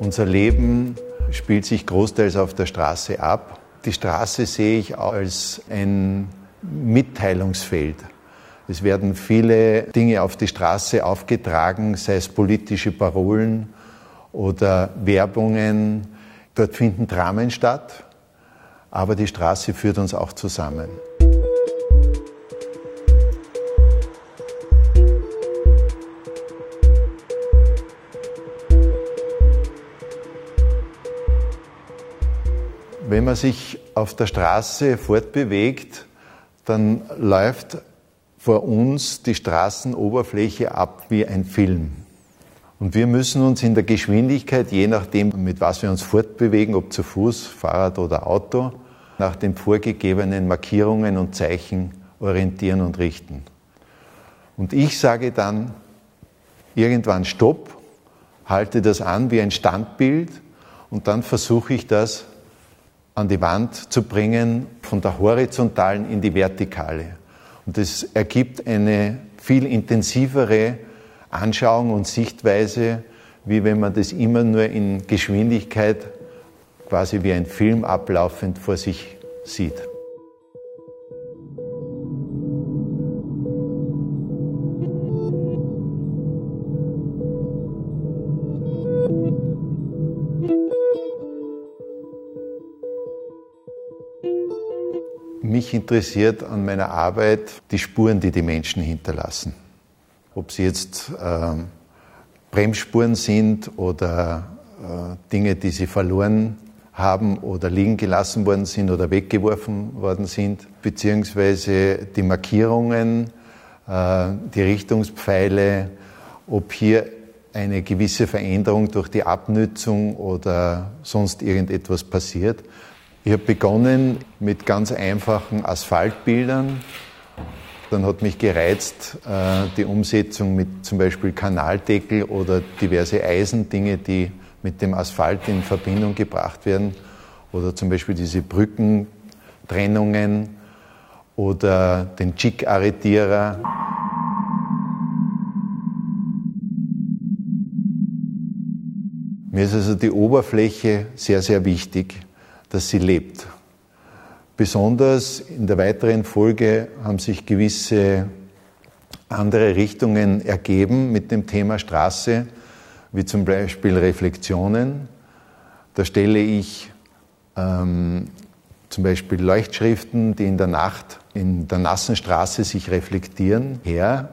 Unser Leben spielt sich großteils auf der Straße ab. Die Straße sehe ich als ein Mitteilungsfeld. Es werden viele Dinge auf die Straße aufgetragen, sei es politische Parolen oder Werbungen. Dort finden Dramen statt, aber die Straße führt uns auch zusammen. Wenn man sich auf der Straße fortbewegt, dann läuft vor uns die Straßenoberfläche ab wie ein Film. Und wir müssen uns in der Geschwindigkeit, je nachdem, mit was wir uns fortbewegen, ob zu Fuß, Fahrrad oder Auto, nach den vorgegebenen Markierungen und Zeichen orientieren und richten. Und ich sage dann irgendwann Stopp, halte das an wie ein Standbild und dann versuche ich das an die Wand zu bringen, von der horizontalen in die vertikale. Und das ergibt eine viel intensivere Anschauung und Sichtweise, wie wenn man das immer nur in Geschwindigkeit quasi wie ein Film ablaufend vor sich sieht. Mich interessiert an meiner Arbeit die Spuren, die die Menschen hinterlassen. Ob sie jetzt äh, Bremsspuren sind oder äh, Dinge, die sie verloren haben oder liegen gelassen worden sind oder weggeworfen worden sind, beziehungsweise die Markierungen, äh, die Richtungspfeile, ob hier eine gewisse Veränderung durch die Abnützung oder sonst irgendetwas passiert. Ich habe begonnen mit ganz einfachen Asphaltbildern. Dann hat mich gereizt äh, die Umsetzung mit zum Beispiel Kanaldeckel oder diverse Eisendinge, die mit dem Asphalt in Verbindung gebracht werden. Oder zum Beispiel diese Brückentrennungen oder den Chick-Arretierer. Mir ist also die Oberfläche sehr, sehr wichtig dass sie lebt. Besonders in der weiteren Folge haben sich gewisse andere Richtungen ergeben mit dem Thema Straße, wie zum Beispiel Reflexionen. Da stelle ich ähm, zum Beispiel Leuchtschriften, die in der Nacht in der nassen Straße sich reflektieren, her.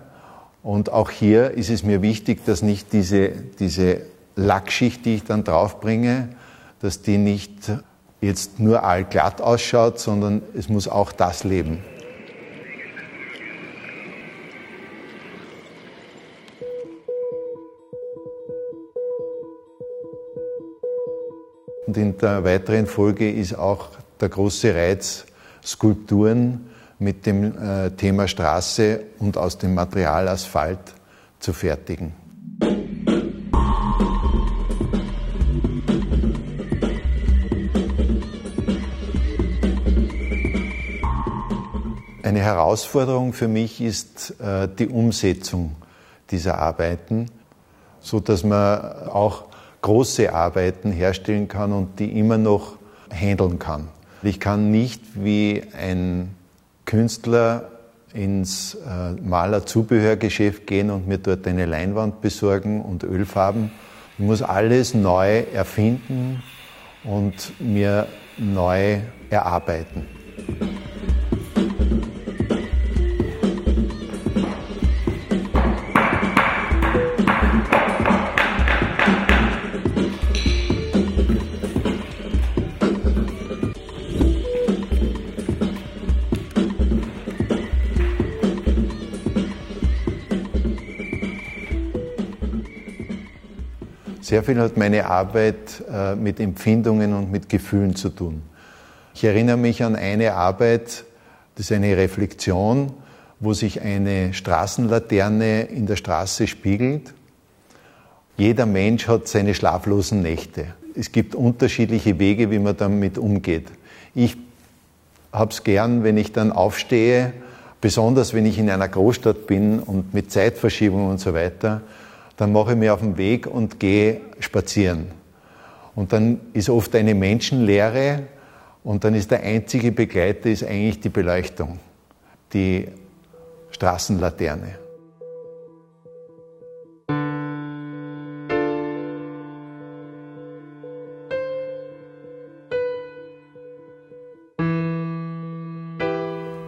Und auch hier ist es mir wichtig, dass nicht diese, diese Lackschicht, die ich dann draufbringe, dass die nicht jetzt nur allglatt ausschaut, sondern es muss auch das leben. Und in der weiteren Folge ist auch der große Reiz, Skulpturen mit dem äh, Thema Straße und aus dem Material Asphalt zu fertigen. Eine Herausforderung für mich ist äh, die Umsetzung dieser Arbeiten, so dass man auch große Arbeiten herstellen kann und die immer noch handeln kann. Ich kann nicht wie ein Künstler ins äh, Malerzubehörgeschäft gehen und mir dort eine Leinwand besorgen und Ölfarben. Ich muss alles neu erfinden und mir neu erarbeiten. Sehr viel hat meine Arbeit äh, mit Empfindungen und mit Gefühlen zu tun. Ich erinnere mich an eine Arbeit, das ist eine Reflexion, wo sich eine Straßenlaterne in der Straße spiegelt. Jeder Mensch hat seine schlaflosen Nächte. Es gibt unterschiedliche Wege, wie man damit umgeht. Ich habe es gern, wenn ich dann aufstehe, besonders wenn ich in einer Großstadt bin und mit Zeitverschiebung und so weiter, dann mache ich mich auf den Weg und gehe spazieren. Und dann ist oft eine Menschenlehre und dann ist der einzige Begleiter ist eigentlich die Beleuchtung, die Straßenlaterne.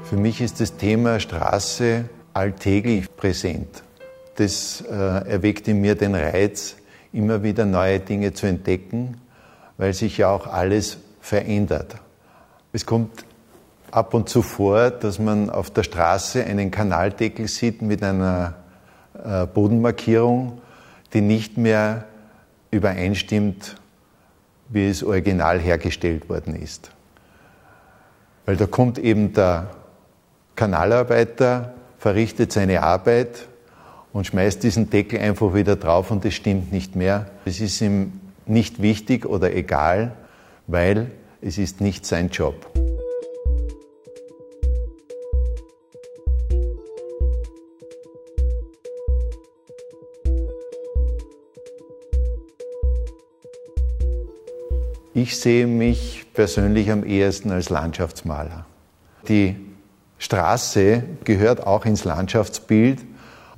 Für mich ist das Thema Straße alltäglich präsent. Das äh, erweckt in mir den Reiz, immer wieder neue Dinge zu entdecken, weil sich ja auch alles verändert. Es kommt ab und zu vor, dass man auf der Straße einen Kanaldeckel sieht mit einer äh, Bodenmarkierung, die nicht mehr übereinstimmt, wie es original hergestellt worden ist. Weil da kommt eben der Kanalarbeiter verrichtet seine Arbeit und schmeißt diesen Deckel einfach wieder drauf und es stimmt nicht mehr. Es ist ihm nicht wichtig oder egal, weil es ist nicht sein Job. Ich sehe mich persönlich am ehesten als Landschaftsmaler. Die Straße gehört auch ins Landschaftsbild.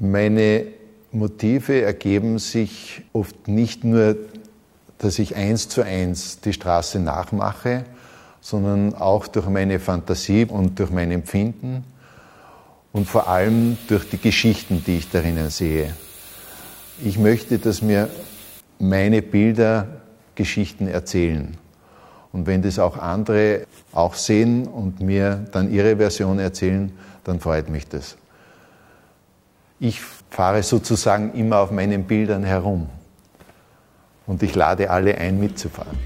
Meine Motive ergeben sich oft nicht nur, dass ich eins zu eins die Straße nachmache, sondern auch durch meine Fantasie und durch mein Empfinden und vor allem durch die Geschichten, die ich darin sehe. Ich möchte, dass mir meine Bilder Geschichten erzählen. Und wenn das auch andere auch sehen und mir dann ihre Version erzählen, dann freut mich das. Ich fahre sozusagen immer auf meinen Bildern herum und ich lade alle ein, mitzufahren.